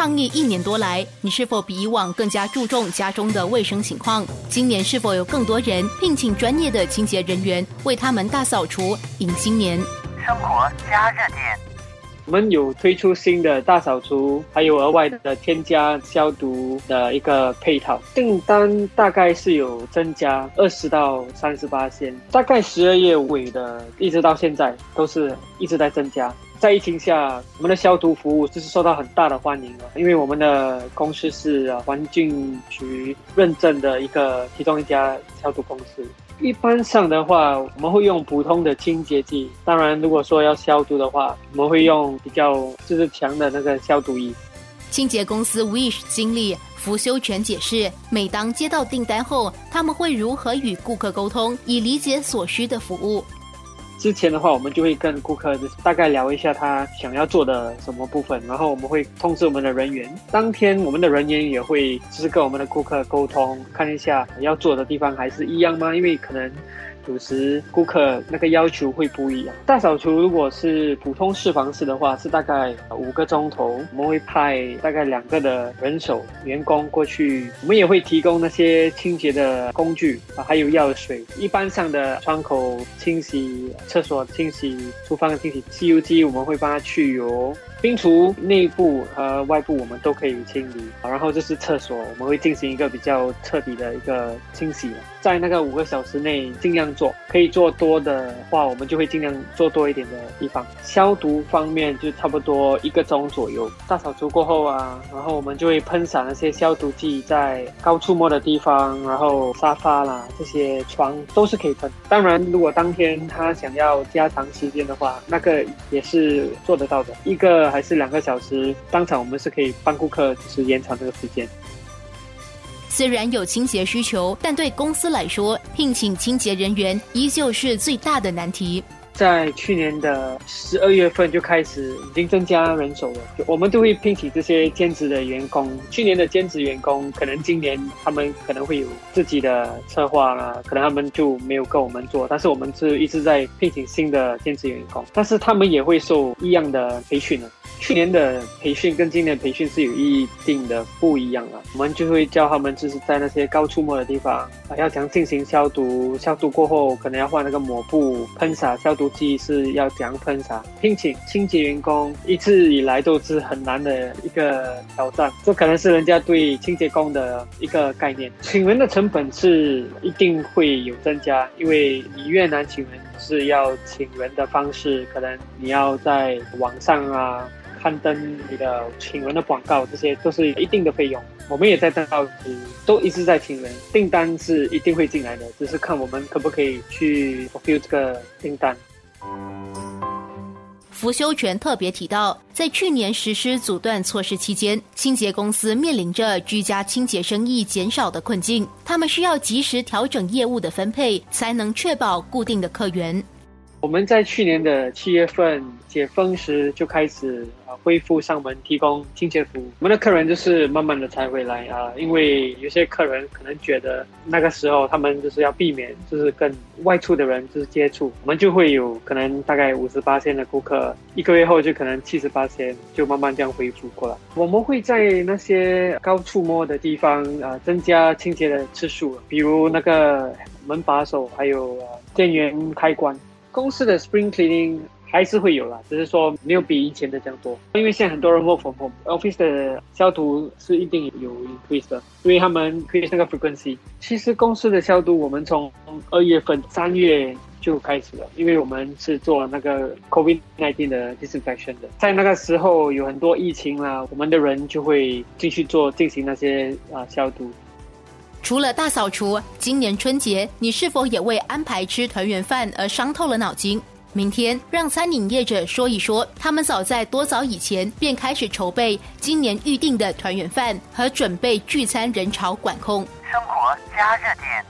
抗疫一年多来，你是否比以往更加注重家中的卫生情况？今年是否有更多人聘请专业的清洁人员为他们大扫除迎新年？生活加热点。我们有推出新的大扫除，还有额外的添加消毒的一个配套，订单大概是有增加二十到三十八千，大概十二月尾的一直到现在都是一直在增加。在疫情下，我们的消毒服务就是受到很大的欢迎了，因为我们的公司是环境局认证的一个其中一家消毒公司。一般上的话，我们会用普通的清洁剂。当然，如果说要消毒的话，我们会用比较就是强的那个消毒液。清洁公司 Wish 经理福修全解释，每当接到订单后，他们会如何与顾客沟通，以理解所需的服务。之前的话，我们就会跟顾客大概聊一下他想要做的什么部分，然后我们会通知我们的人员。当天我们的人员也会就是跟我们的顾客沟通，看一下要做的地方还是一样吗？因为可能。有时顾客那个要求会不一样。大扫除如果是普通式房式的话，是大概五个钟头，我们会派大概两个的人手员工过去。我们也会提供那些清洁的工具啊，还有药水。一般上的窗口清洗、厕所清洗、厨房清洗，吸油机我们会帮他去油。冰厨内部和外部我们都可以清理，然后就是厕所，我们会进行一个比较彻底的一个清洗，在那个五个小时内尽量做，可以做多的话，我们就会尽量做多一点的地方。消毒方面就差不多一个钟左右，大扫除过后啊，然后我们就会喷洒那些消毒剂在高触摸的地方，然后沙发啦这些床都是可以喷。当然，如果当天他想要加长时间的话，那个也是做得到的，一个。还是两个小时，当场我们是可以帮顾客就是延长这个时间。虽然有清洁需求，但对公司来说，聘请清洁人员依旧是最大的难题。在去年的十二月份就开始已经增加人手了，我们都会聘请这些兼职的员工。去年的兼职员工，可能今年他们可能会有自己的策划啦，可能他们就没有跟我们做。但是我们是一直在聘请新的兼职员工，但是他们也会受一样的培训的。去年的培训跟今年的培训是有一定的不一样了。我们就会教他们，就是在那些高触摸的地方啊，要怎样进行消毒。消毒过后，可能要换那个抹布，喷洒消毒剂是要怎样喷洒。聘请清洁员工一直以来都是很难的一个挑战，这可能是人家对清洁工的一个概念。请人的成本是一定会有增加，因为你越难请人，是要请人的方式，可能你要在网上啊。刊登你的请人的广告，这些都是一定的费用。我们也在登报纸，都一直在请人，订单是一定会进来的，只是看我们可不可以去 fulfill 这个订单。福修全特别提到，在去年实施阻断措施期间，清洁公司面临着居家清洁生意减少的困境，他们需要及时调整业务的分配，才能确保固定的客源。我们在去年的七月份解封时就开始啊恢复上门提供清洁服务，我们的客人就是慢慢的才回来啊，因为有些客人可能觉得那个时候他们就是要避免就是跟外出的人就是接触，我们就会有可能大概五十八千的顾客，一个月后就可能七十八千，就慢慢这样恢复过来。我们会在那些高触摸的地方啊增加清洁的次数，比如那个门把手还有电源开关。公司的 spring cleaning 还是会有啦，只是说没有比以前的这样多。因为现在很多人 work from home，office 的消毒是一定有 increase 的，因为他们 create 那个 frequency。其实公司的消毒，我们从二月份、三月就开始了，因为我们是做那个 COVID-19 的 disinfection 的。在那个时候有很多疫情啦，我们的人就会继续做进行那些啊消毒。除了大扫除，今年春节你是否也为安排吃团圆饭而伤透了脑筋？明天让餐饮业者说一说，他们早在多早以前便开始筹备今年预定的团圆饭和准备聚餐人潮管控。生活加热点。